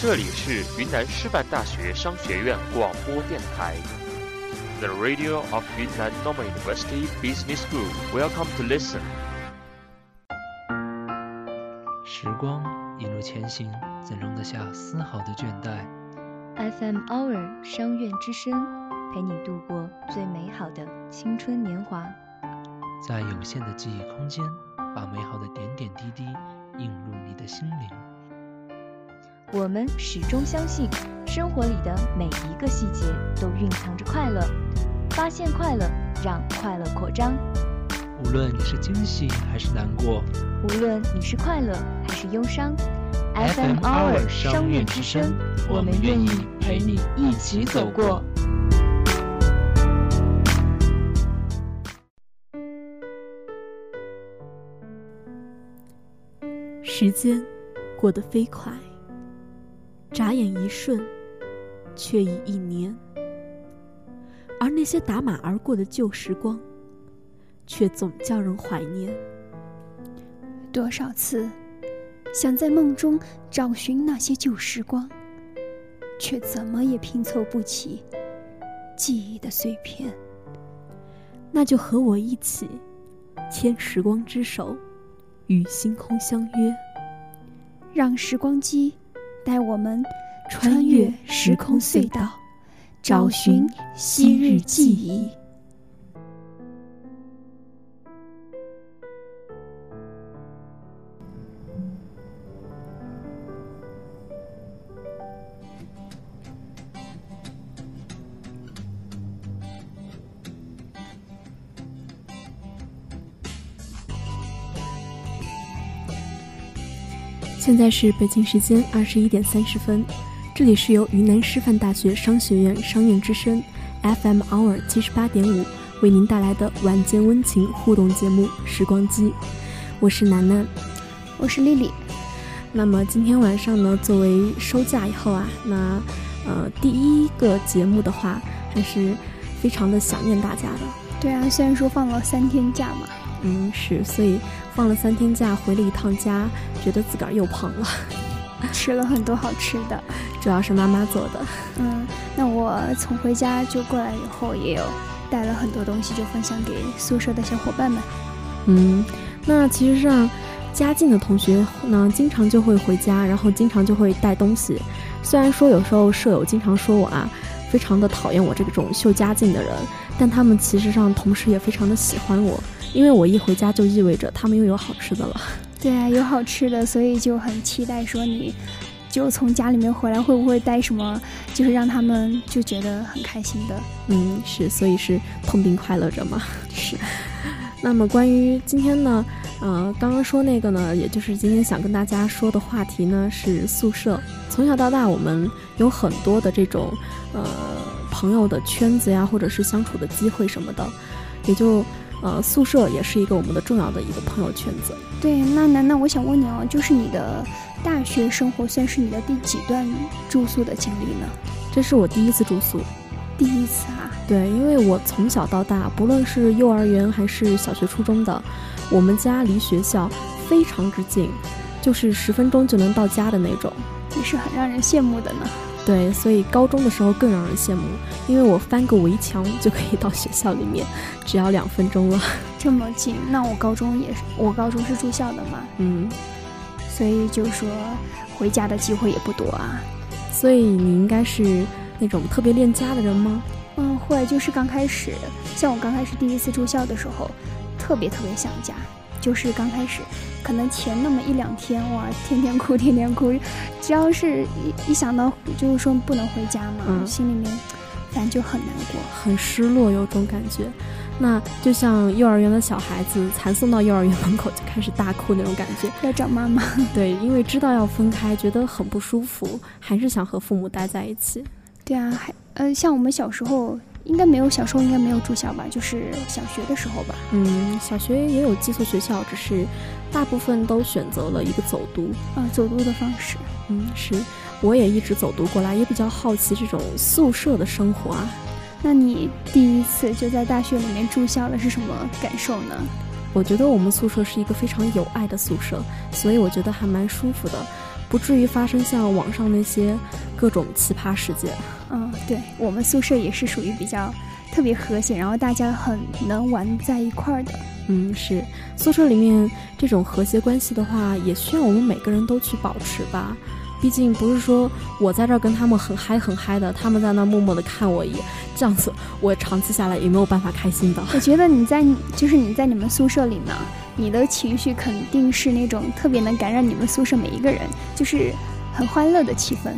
这里是云南师范大学商学院广播电台，The Radio of Yunnan Normal University Business School. Welcome to listen. 时光一路前行，怎容得下丝毫的倦怠？FM Hour 商院之声，陪你度过最美好的青春年华。在有限的记忆空间，把美好的点点滴滴映入你的心灵。我们始终相信，生活里的每一个细节都蕴藏着快乐。发现快乐，让快乐扩张。无论你是惊喜还是难过，无论你是快乐还是忧伤，FM Hour 商院之声，我们愿意陪你一起走过。时间过得飞快。眨眼一瞬，却已一年。而那些打马而过的旧时光，却总叫人怀念。多少次想在梦中找寻那些旧时光，却怎么也拼凑不起记忆的碎片。那就和我一起牵时光之手，与星空相约，让时光机。带我们穿越时空隧道，找寻昔日记忆。现在是北京时间二十一点三十分，这里是由云南师范大学商学院商院之声 FM Hour 七十八点五为您带来的晚间温情互动节目《时光机》，我是楠楠，我是丽丽。那么今天晚上呢，作为收假以后啊，那呃第一个节目的话，还是非常的想念大家的。对啊，虽然说放了三天假嘛。嗯，是，所以放了三天假，回了一趟家，觉得自个儿又胖了，吃了很多好吃的，主要是妈妈做的。嗯，那我从回家就过来以后，也有带了很多东西，就分享给宿舍的小伙伴们。嗯，那其实上家近的同学呢，经常就会回家，然后经常就会带东西。虽然说有时候舍友经常说我啊，非常的讨厌我这种秀家境的人，但他们其实上同时也非常的喜欢我。因为我一回家就意味着他们又有好吃的了。对啊，有好吃的，所以就很期待说你，就从家里面回来会不会带什么，就是让他们就觉得很开心的。嗯，是，所以是痛并快乐着嘛。是。那么关于今天呢，呃，刚刚说那个呢，也就是今天想跟大家说的话题呢，是宿舍。从小到大，我们有很多的这种呃朋友的圈子呀，或者是相处的机会什么的，也就。呃，宿舍也是一个我们的重要的一个朋友圈子。对，那楠楠，我想问你哦，就是你的大学生活算是你的第几段住宿的经历呢？这是我第一次住宿，第一次啊？对，因为我从小到大，不论是幼儿园还是小学、初中的，我们家离学校非常之近，就是十分钟就能到家的那种，也是很让人羡慕的呢。对，所以高中的时候更让人羡慕，因为我翻个围墙就可以到学校里面，只要两分钟了。这么近，那我高中也是，我高中是住校的嘛，嗯，所以就说回家的机会也不多啊。所以你应该是那种特别恋家的人吗？嗯，会，就是刚开始，像我刚开始第一次住校的时候，特别特别想家。就是刚开始，可能前那么一两天，哇，天天哭，天天哭。只要是一一想到，就是说不能回家嘛，心里面反正就很难过，很失落，有种感觉。那就像幼儿园的小孩子，才送到幼儿园门口就开始大哭那种感觉，要找妈妈。对，因为知道要分开，觉得很不舒服，还是想和父母待在一起。对啊，还呃，像我们小时候。应该没有，小时候应该没有住校吧？就是小学的时候吧。嗯，小学也有寄宿学校，只是大部分都选择了一个走读啊，走读的方式。嗯，是，我也一直走读过来，也比较好奇这种宿舍的生活。啊。那你第一次就在大学里面住校了，是什么感受呢？我觉得我们宿舍是一个非常有爱的宿舍，所以我觉得还蛮舒服的，不至于发生像网上那些各种奇葩事件。嗯，对我们宿舍也是属于比较特别和谐，然后大家很能玩在一块儿的。嗯，是宿舍里面这种和谐关系的话，也需要我们每个人都去保持吧。毕竟不是说我在这儿跟他们很嗨很嗨的，他们在那默默的看我一眼，这样子我长期下来也没有办法开心的。我觉得你在就是你在你们宿舍里呢，你的情绪肯定是那种特别能感染你们宿舍每一个人，就是很欢乐的气氛。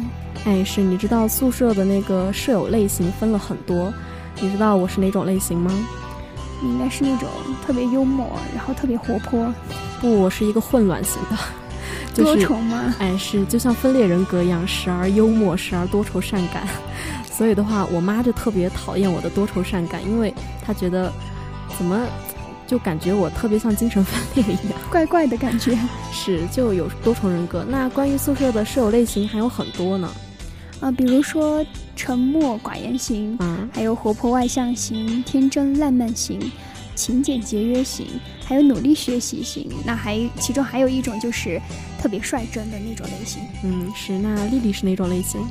哎，是你知道宿舍的那个舍友类型分了很多，你知道我是哪种类型吗？你应该是那种特别幽默，然后特别活泼。不，我是一个混乱型的。就多愁吗？哎，是就像分裂人格一样，时而幽默，时而多愁善感。所以的话，我妈就特别讨厌我的多愁善感，因为她觉得怎么就感觉我特别像精神分裂一样，怪怪的感觉。是，就有多重人格。那关于宿舍的舍友类型还有很多呢，啊，比如说沉默寡言型，嗯，还有活泼外向型、天真烂漫型。勤俭节约型，还有努力学习型，那还其中还有一种就是特别率真的那种类型。嗯，是。那丽丽是哪种类型？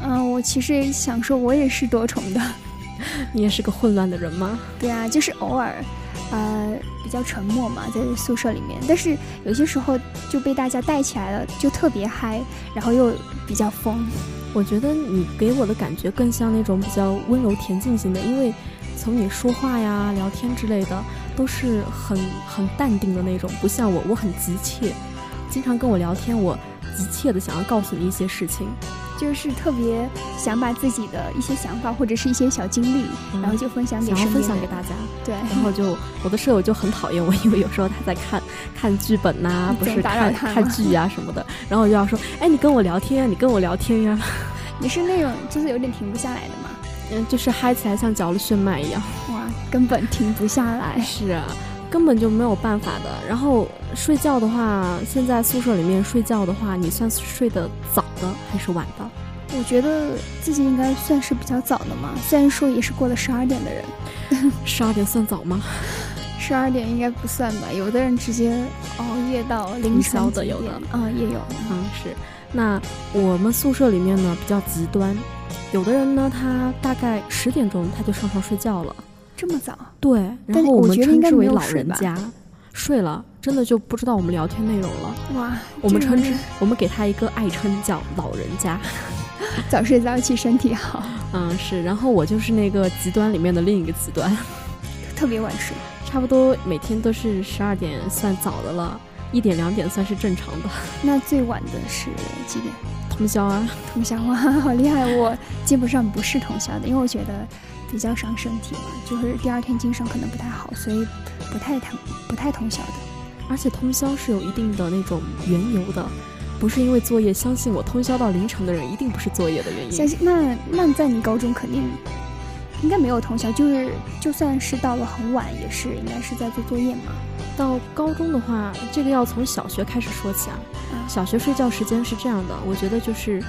嗯，我其实想说，我也是多重的。你也是个混乱的人吗？对啊，就是偶尔，呃，比较沉默嘛，在宿舍里面。但是有些时候就被大家带起来了，就特别嗨，然后又比较疯。我觉得你给我的感觉更像那种比较温柔恬静型的，因为。从你说话呀、聊天之类的，都是很很淡定的那种，不像我，我很急切。经常跟我聊天，我急切的想要告诉你一些事情，就是特别想把自己的一些想法或者是一些小经历，然后就分享给想要分享给大家。对，然后就我的舍友就很讨厌我，因为有时候他在看看剧本呐，不是看看剧啊什么的，然后我就要说，哎，你跟我聊天呀，你跟我聊天呀。你是那种就是有点停不下来的吗？嗯，就是嗨起来像嚼了炫迈一样，哇，根本停不下来。是啊，根本就没有办法的。然后睡觉的话，现在宿舍里面睡觉的话，你算是睡得早的还是晚的？我觉得自己应该算是比较早的嘛，虽然说也是过了十二点的人。十二点算早吗？十二点应该不算吧，有的人直接熬夜到凌晨的有的啊，也有。嗯，是。那我们宿舍里面呢比较极端。有的人呢，他大概十点钟他就上床睡觉了，这么早？对，然后我们称之为老人家，睡了，真的就不知道我们聊天内容了。哇，我们称之，我们给他一个爱称叫老人家，早睡早起身体好。嗯，是。然后我就是那个极端里面的另一个极端，特别晚睡，差不多每天都是十二点算早的了，一点两点算是正常的。那最晚的是几点？通宵啊，通宵哇，好厉害！我基本上不是通宵的，因为我觉得比较伤身体嘛，就是第二天精神可能不太好，所以不太通不太通宵的。而且通宵是有一定的那种缘由的，不是因为作业。相信我，通宵到凌晨的人一定不是作业的原因。相信那那在你高中肯定应该没有通宵，就是就算是到了很晚，也是应该是在做作业嘛。到高中的话，这个要从小学开始说起啊。小学睡觉时间是这样的，我觉得就是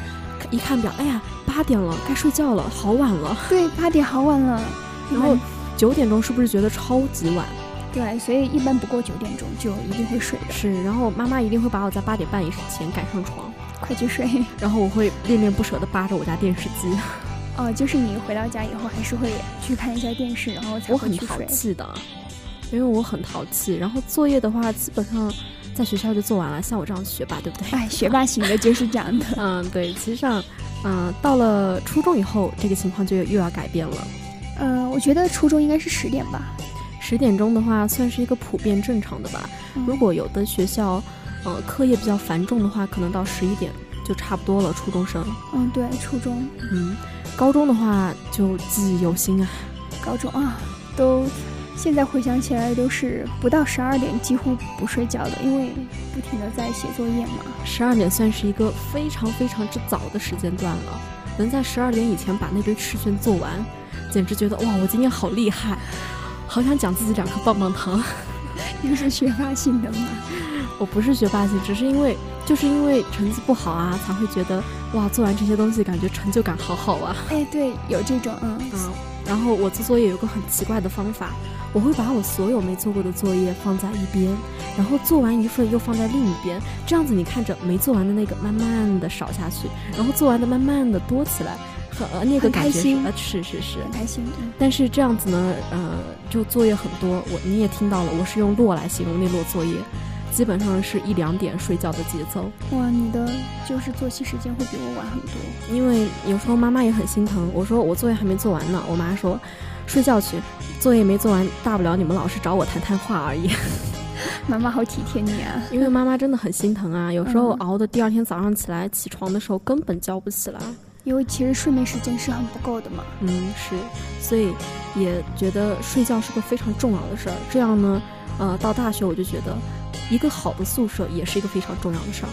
一看表，哎呀，八点了，该睡觉了，好晚了。对，八点好晚了。然后九点钟是不是觉得超级晚？对，所以一般不过九点钟就一定会睡的。是，然后妈妈一定会把我在八点半以前赶上床，快去睡。然后我会恋恋不舍地扒着我家电视机。哦，就是你回到家以后还是会去看一下电视，然后才会去睡。我很淘气的。因为我很淘气，然后作业的话，基本上在学校就做完了。像我这样学霸，对不对？哎，学霸型的就是这样的。嗯，对。其实上，嗯，到了初中以后，这个情况就又要改变了。嗯，我觉得初中应该是十点吧。十点钟的话，算是一个普遍正常的吧。如果有的学校，呃，课业比较繁重的话，可能到十一点就差不多了。初中生。嗯，对，初中。嗯，高中的话就记忆犹新啊。高中啊，都。现在回想起来，都是不到十二点几乎不睡觉的，因为不停的在写作业嘛。十二点算是一个非常非常之早的时间段了，能在十二点以前把那堆试卷做完，简直觉得哇，我今天好厉害，好想奖自己两颗棒棒糖。又是学霸型的吗？我不是学霸型，只是因为就是因为成绩不好啊，才会觉得哇，做完这些东西感觉成就感好好啊。哎，对，有这种嗯。嗯。然然后我做作业有个很奇怪的方法，我会把我所有没做过的作业放在一边，然后做完一份又放在另一边，这样子你看着没做完的那个慢慢的少下去，然后做完的慢慢的多起来，很呃那个感觉是开心呃是是是很，开心。嗯但是这样子呢，呃，就作业很多。我你也听到了，我是用摞来形容那摞作业，基本上是一两点睡觉的节奏。哇，你的就是作息时间会比我晚很多。因为有时候妈妈也很心疼，我说我作业还没做完呢，我妈说睡觉去，作业没做完，大不了你们老师找我谈谈话而已。妈妈好体贴你啊！因为妈妈真的很心疼啊，有时候嗯熬的第二天早上起来起床的时候根本叫不起来。因为其实睡眠时间是很不够的嘛。嗯，是，所以也觉得睡觉是个非常重要的事儿。这样呢，呃，到大学我就觉得，一个好的宿舍也是一个非常重要的事儿。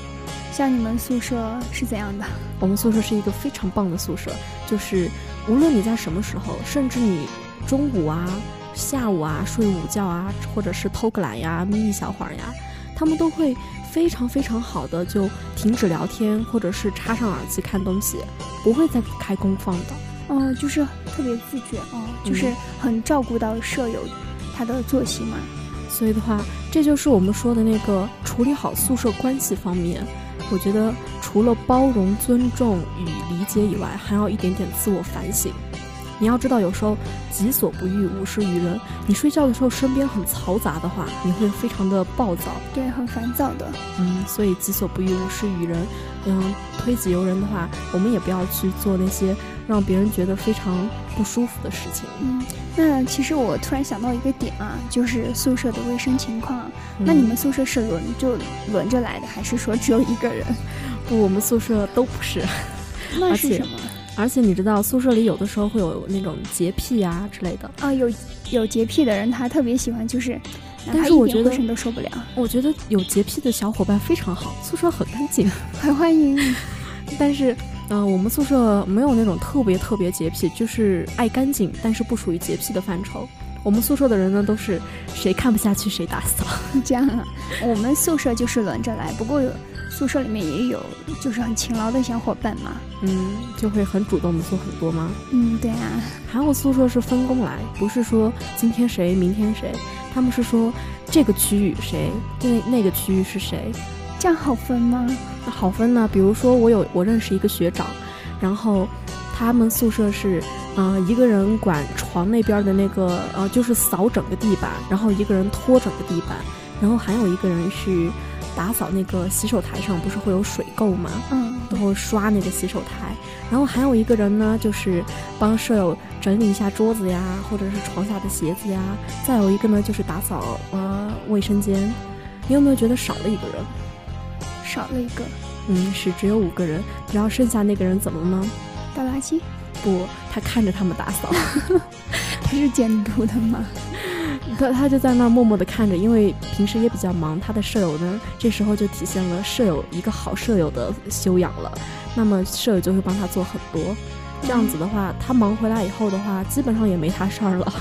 像你们宿舍是怎样的？我们宿舍是一个非常棒的宿舍，就是无论你在什么时候，甚至你中午啊、下午啊睡午觉啊，或者是偷个懒呀、眯一小会儿呀，他们都会非常非常好的就停止聊天，或者是插上耳机看东西，不会再开功放的。哦，就是特别自觉哦，就是很照顾到舍友他的作息嘛。所以的话，这就是我们说的那个处理好宿舍关系方面。我觉得除了包容、尊重与理解以外，还要一点点自我反省。你要知道，有时候己所不欲，勿施于人。你睡觉的时候身边很嘈杂的话，你会非常的暴躁。对，很烦躁的。嗯，所以己所不欲，勿施于人。嗯，推己由人的话，我们也不要去做那些让别人觉得非常不舒服的事情。嗯，那其实我突然想到一个点啊，就是宿舍的卫生情况啊。那嗯你们宿舍是轮就轮着来的，还是说只有一个人？不，我们宿舍都不是。那是什么？而且你知道，宿舍里有的时候会有那种洁癖啊之类的。啊，有有洁癖的人，他特别喜欢，就是哪但是我觉得都受不了。我觉得有洁癖的小伙伴非常好，宿舍很干净。很欢迎。但是，嗯、我们宿舍没有那种特别特别洁癖，就是爱干净，但是不属于洁癖的范畴。我们宿舍的人呢，都是谁看不下去谁打扫。这样啊，我们宿舍就是轮着来，不过有宿舍里面也有就是很勤劳的小伙伴嘛。嗯，就会很主动的做很多吗？嗯，对啊，还有宿舍是分工来，不是说今天谁明天谁，他们是说这个区域谁，那那个区域是谁，这样好分吗？那好分呢，比如说我有我认识一个学长，然后他们宿舍是，呃，一个人管床那边的那个，呃，就是扫整个地板，然后一个人拖整个地板，然后还有一个人是打扫那个洗手台上不是会有水垢吗？嗯，然后刷那个洗手台，然后还有一个人呢，就是帮舍友整理一下桌子呀，或者是床下的鞋子呀，再有一个呢就是打扫呃卫生间。你有没有觉得少了一个人？少了一个嗯，是只有五个人，你知道剩下那个人怎么了吗？倒垃圾，不，他看着他们打扫，他是监督的吗？他他就在那儿默默地看着，因为平时也比较忙，他的舍友呢，这时候就体现了舍友一个好舍友的修养了。那么舍友就会帮他做很多，这样子的话，他忙回来以后的话，基本上也没他事儿了。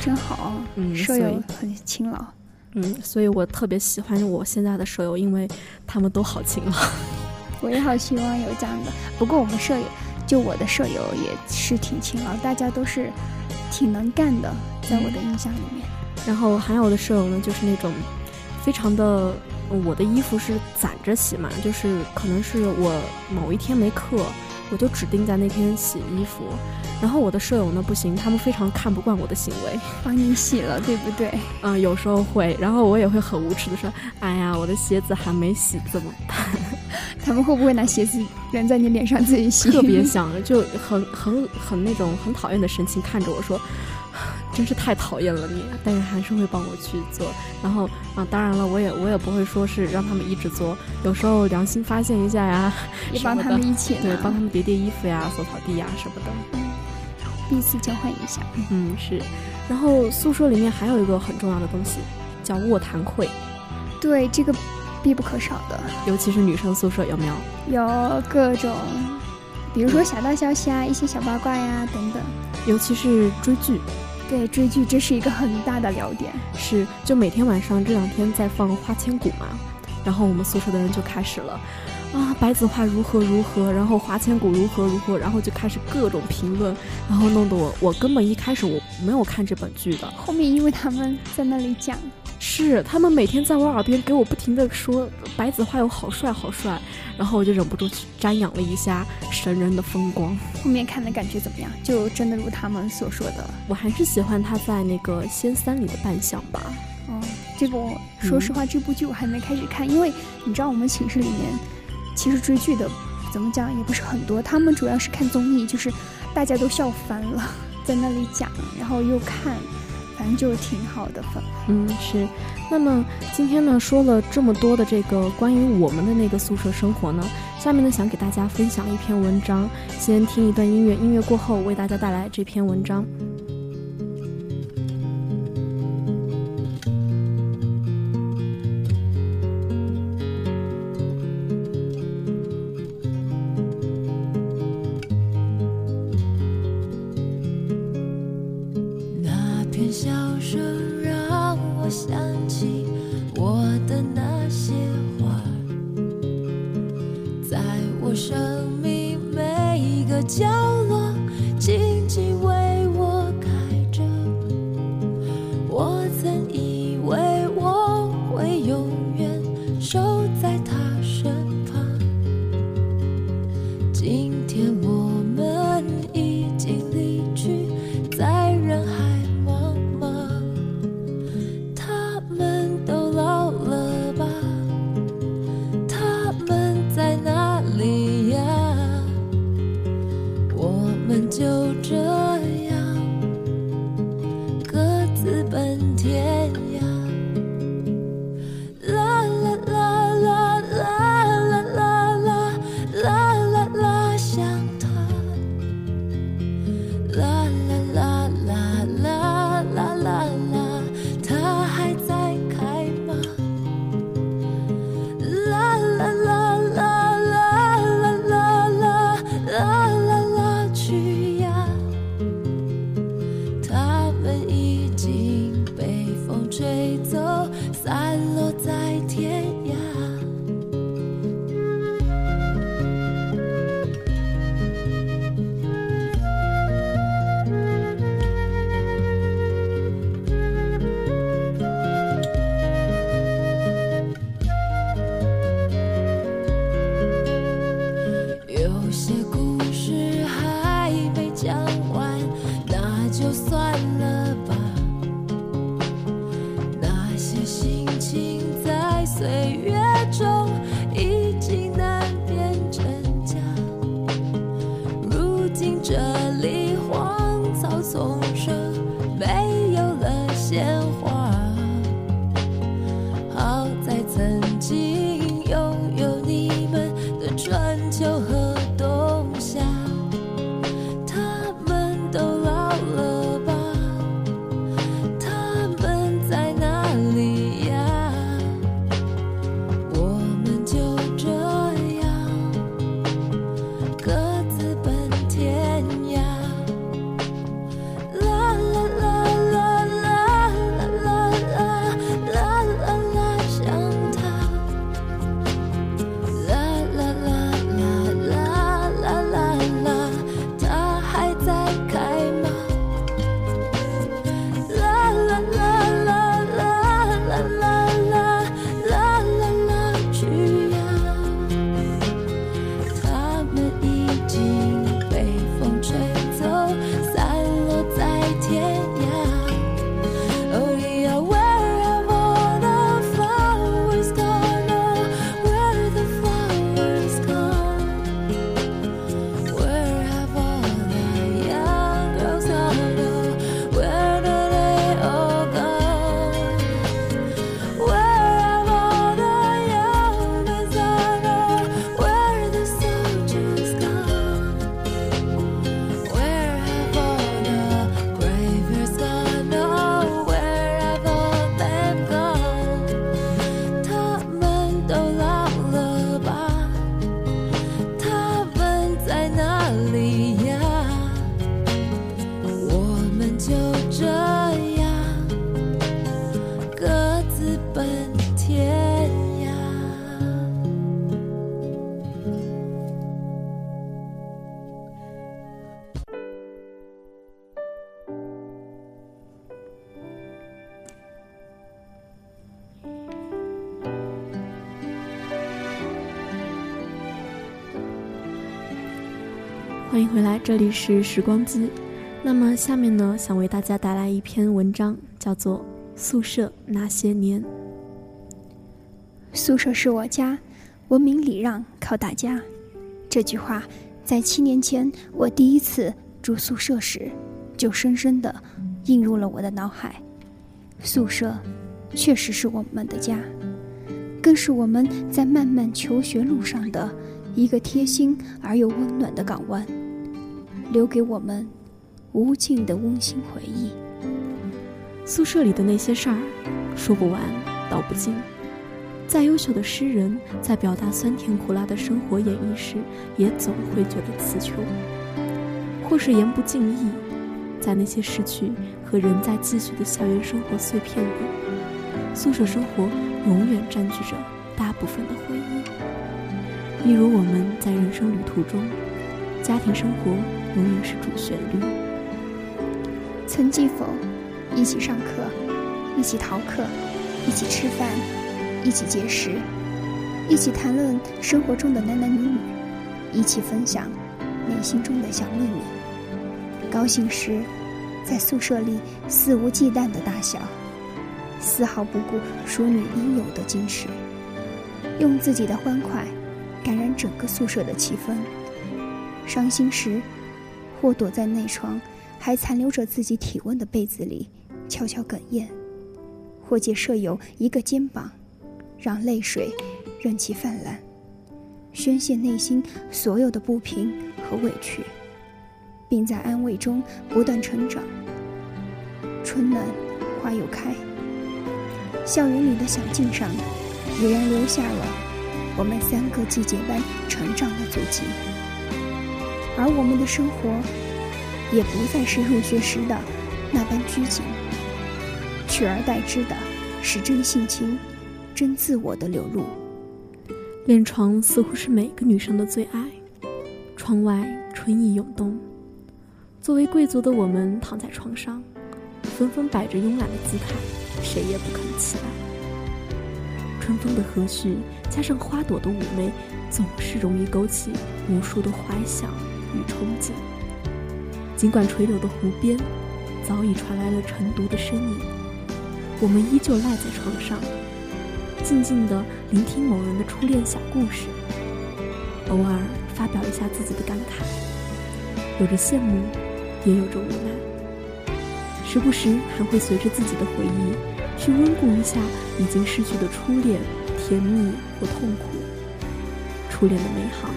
真好，嗯，舍友很勤劳。嗯，所以我特别喜欢我现在的舍友，因为他们都好勤劳。我也好希望有这样的，不过我们舍友，就我的舍友也是挺勤劳，大家都是挺能干的，在我的印象里面。然后还有的舍友呢，就是那种非常的，呃我的衣服是攒着洗嘛，就是可能是我某一天没课，我就指定在那天洗衣服。然后我的舍友呢不行，他们非常看不惯我的行为，帮你洗了，对不对？嗯、有时候会，然后我也会很无耻的说，哎呀，我的鞋子还没洗，怎么办？他们会不会拿鞋子扔在你脸上自己洗？特别想，就很很很那种很讨厌的神情看着我说，真是太讨厌了你，但是还是会帮我去做。然后啊，当然了，我也我也不会说是让他们一直做，有时候良心发现一下呀，也帮他们一起对，帮他们叠叠衣服呀、扫扫地呀什么的。彼此交换一下。嗯，是。然后宿舍里面还有一个很重要的东西，叫卧谈会，对，这个必不可少的，尤其是女生宿舍有没有？有各种，比如说小道消息啊，一些小八卦呀等等。尤其是追剧，对，追剧这是一个很大的聊点。是就每天晚上这两天在放《花千骨》嘛，然后我们宿舍的人就开始了，啊，白子画如何如何，然后花千骨如何如何，然后就开始各种评论，然后弄得我我根本一开始我没有看这本剧的。后面因为他们在那里讲，是他们每天在我耳边给我不停的说白子画有好帅好帅，然后我就忍不住去瞻仰了一下神人的风光。后面看的感觉怎么样？就真的如他们所说的，我还是喜欢他在那个仙三里的扮相吧。哦，这个我说实话，这部剧我还没开始看，因为你知道我们寝室里面其实追剧的怎么讲也不是很多，他们主要是看综艺，就是大家都笑翻了，在那里讲，然后又看，反正就挺好的吧。嗯，是。那么今天呢，说了这么多的这个关于我们的那个宿舍生活呢，下面呢想给大家分享一篇文章，先听一段音乐，音乐过后为大家带来这篇文章。就算了这里是时光机。那么下面呢，想为大家带来一篇文章，叫做《宿舍那些年》。宿舍是我家，文明礼让靠大家。这句话，在七年前我第一次住宿舍时，就深深的印入了我的脑海。宿舍，确实是我们的家，更是我们在漫漫求学路上的一个贴心而又温暖的港湾，留给我们。无尽的温馨回忆。宿舍里的那些事儿，说不完，道不尽。再优秀的诗人，在表达酸甜苦辣的生活演绎时，也总会觉得词穷，或是言不尽意。在那些逝去和仍在继续的校园生活碎片里，宿舍生活永远占据着大部分的回忆。例如，我们在人生旅途中，家庭生活永远是主旋律。曾记否？一起上课，一起逃课，一起吃饭，一起节食，一起谈论生活中的男男女女，一起分享内心中的小秘密。高兴时，在宿舍里肆无忌惮的大笑，丝毫不顾淑女应有的矜持，用自己的欢快感染整个宿舍的气氛。伤心时，或躲在内床。还残留着自己体温的被子里，悄悄哽咽，或借舍友一个肩膀，让泪水任其泛滥，宣泄内心所有的不平和委屈，并在安慰中不断成长。春暖花又开，校园里的小径上，已然留下了我们三个季节般成长的足迹，而我们的生活。也不再是入学时的那般拘谨，取而代之的是真性情、真自我的流露。恋床似乎是每个女生的最爱。窗外春意涌动，作为贵族的我们躺在床上，纷纷摆着慵懒的姿态，谁也不肯起来。春风的和煦加上花朵的妩媚，总是容易勾起无数的怀想与憧憬。尽管垂柳的湖边早已传来了晨读的身影，我们依旧赖在床上，静静地聆听某人的初恋小故事，偶尔发表一下自己的感慨，有着羡慕，也有着无奈，时不时还会随着自己的回忆去温故一下已经失去的初恋，甜蜜或痛苦，初恋的美好，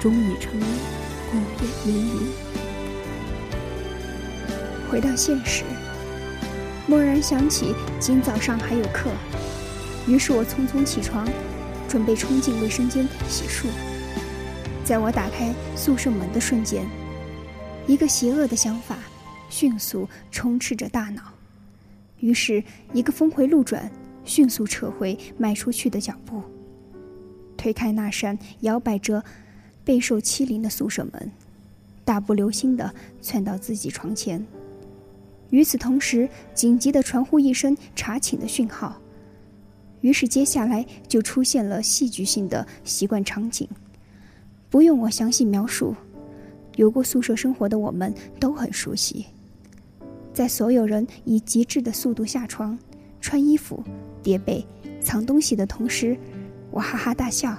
终已成为过眼烟云。回到现实，蓦然想起今早上还有课，于是我匆匆起床，准备冲进卫生间洗漱。在我打开宿舍门的瞬间，一个邪恶的想法迅速充斥着大脑，于是，一个峰回路转，迅速撤回迈出去的脚步，推开那扇摇摆着、备受欺凌的宿舍门，大步流星地窜到自己床前。与此同时，紧急的传呼一声查寝的讯号，于是接下来就出现了戏剧性的习惯场景。不用我详细描述，有过宿舍生活的我们都很熟悉。在所有人以极致的速度下床、穿衣服、叠被、藏东西的同时，我哈哈大笑。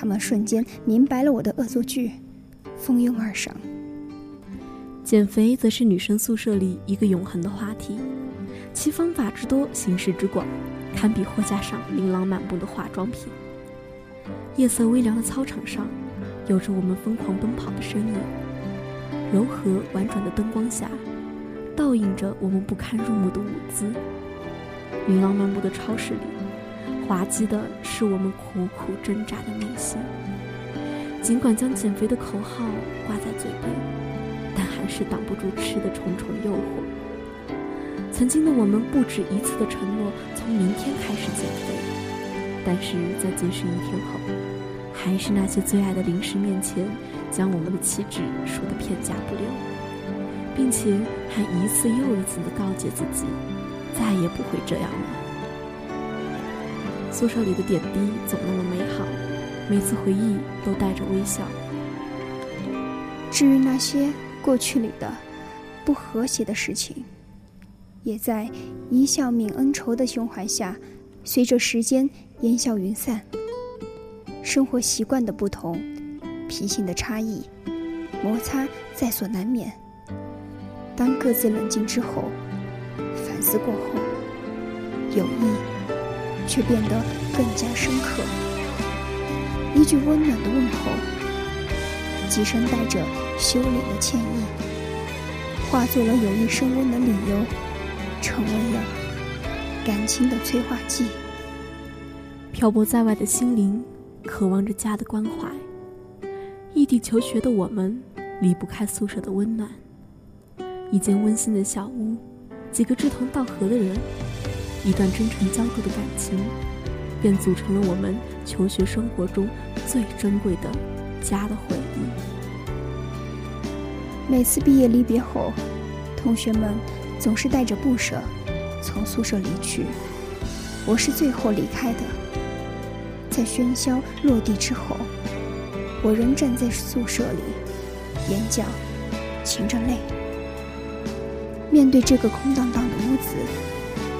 他们瞬间明白了我的恶作剧，蜂拥而上。减肥则是女生宿舍里一个永恒的话题，其方法之多，形式之广，堪比货架上琳琅满目的化妆品。夜色微凉的操场上，有着我们疯狂奔跑的身影，柔和婉转的灯光下，倒映着我们不堪入目的舞姿。琳琅满目的超市里，滑稽的是我们苦苦挣扎的内心。尽管将减肥的口号挂在嘴边。但还是挡不住吃的重重诱惑。曾经的我们不止一次的承诺从明天开始减肥，但是在节食一天后，还是那些最爱的零食面前，将我们的气质说得片甲不留，并且还一次又一次的告诫自己，再也不会这样了。宿舍里的点滴总那么美好，每次回忆都带着微笑。至于那些过去里的不和谐的事情，也在一笑泯恩仇的胸怀下，随着时间烟消云散。生活习惯的不同，脾性的差异，摩擦在所难免。当各自冷静之后，反思过后，友谊却变得更加深刻。一句温暖的问候，几声带着羞脸的歉意，化作了友谊升温的理由，成为了感情的催化剂。漂泊在外的心灵，渴望着家的关怀。异地求学的我们，离不开宿舍的温暖。一间温馨的小屋，几个志同道合的人，一段真诚交织的感情，便组成了我们求学生活中最珍贵的家的回忆。每次毕业离别后，同学们总是带着不舍从宿舍离去，我是最后离开的。在喧嚣落地之后，我仍站在宿舍里，眼角噙着泪。面对这个空荡荡的屋子，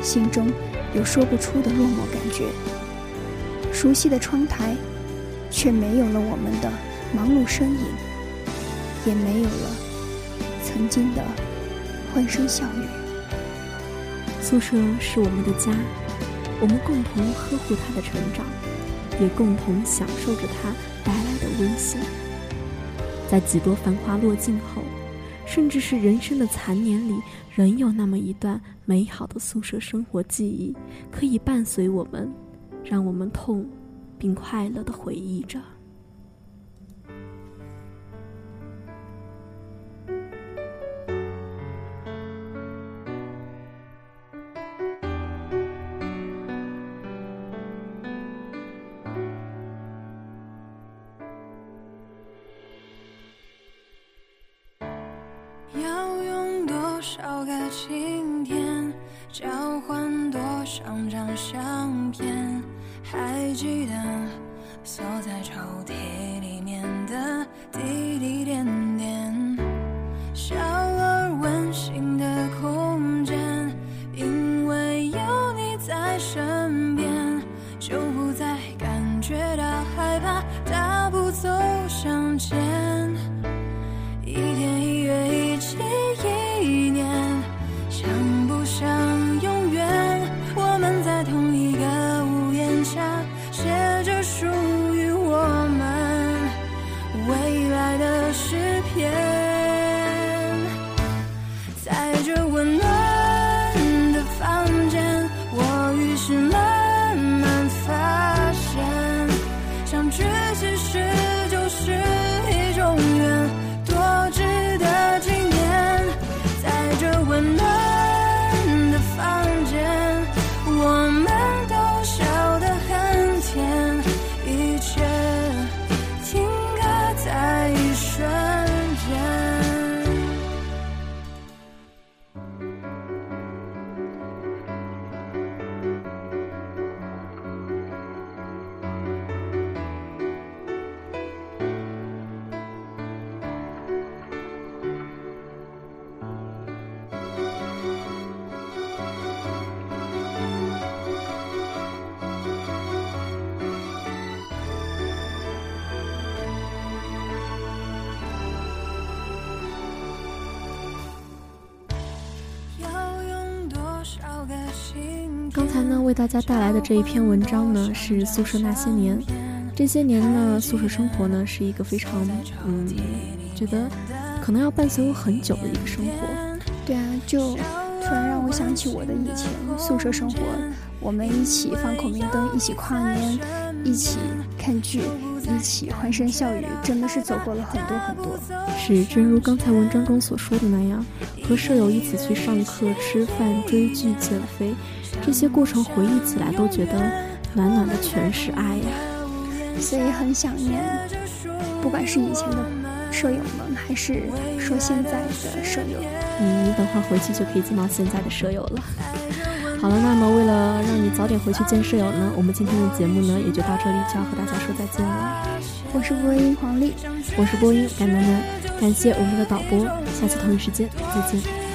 心中有说不出的落寞感觉。熟悉的窗台，却没有了我们的忙碌身影，也没有了曾经的欢声笑语。宿舍是我们的家，我们共同呵护它的成长。也共同享受着它带来的温馨。在几多繁华落尽后，甚至是人生的残年里，仍有那么一段美好的宿舍生活记忆，可以伴随我们，让我们痛，并快乐的回忆着。上张相片，还记得锁在抽屉里面的滴滴点点，笑了。大家带来的这一篇文章呢，是宿舍那些年。这些年呢，宿舍生活呢，是一个非常，嗯，觉得可能要伴随我很久的一个生活。对啊，就突然让我想起我的以前宿舍生活，我们一起放孔明灯，一起跨年，一起看剧。一起欢声笑语，真的是走过了很多很多。是，正如刚才文章中所说的那样，和舍友一起去上课、吃饭、追剧、减肥，这些过程回忆起来都觉得暖暖的，全是爱呀。所以很想念，不管是以前的舍友们，还是说现在的舍友。嗯，你等会儿回去就可以见到现在的舍友了。好了，那么为了让你早点回去见舍友呢，我们今天的节目呢也就到这里，就要和大家说再见了。我是播音黄丽，我是播音甘楠楠。感谢我们的导播，下次同一时间再见。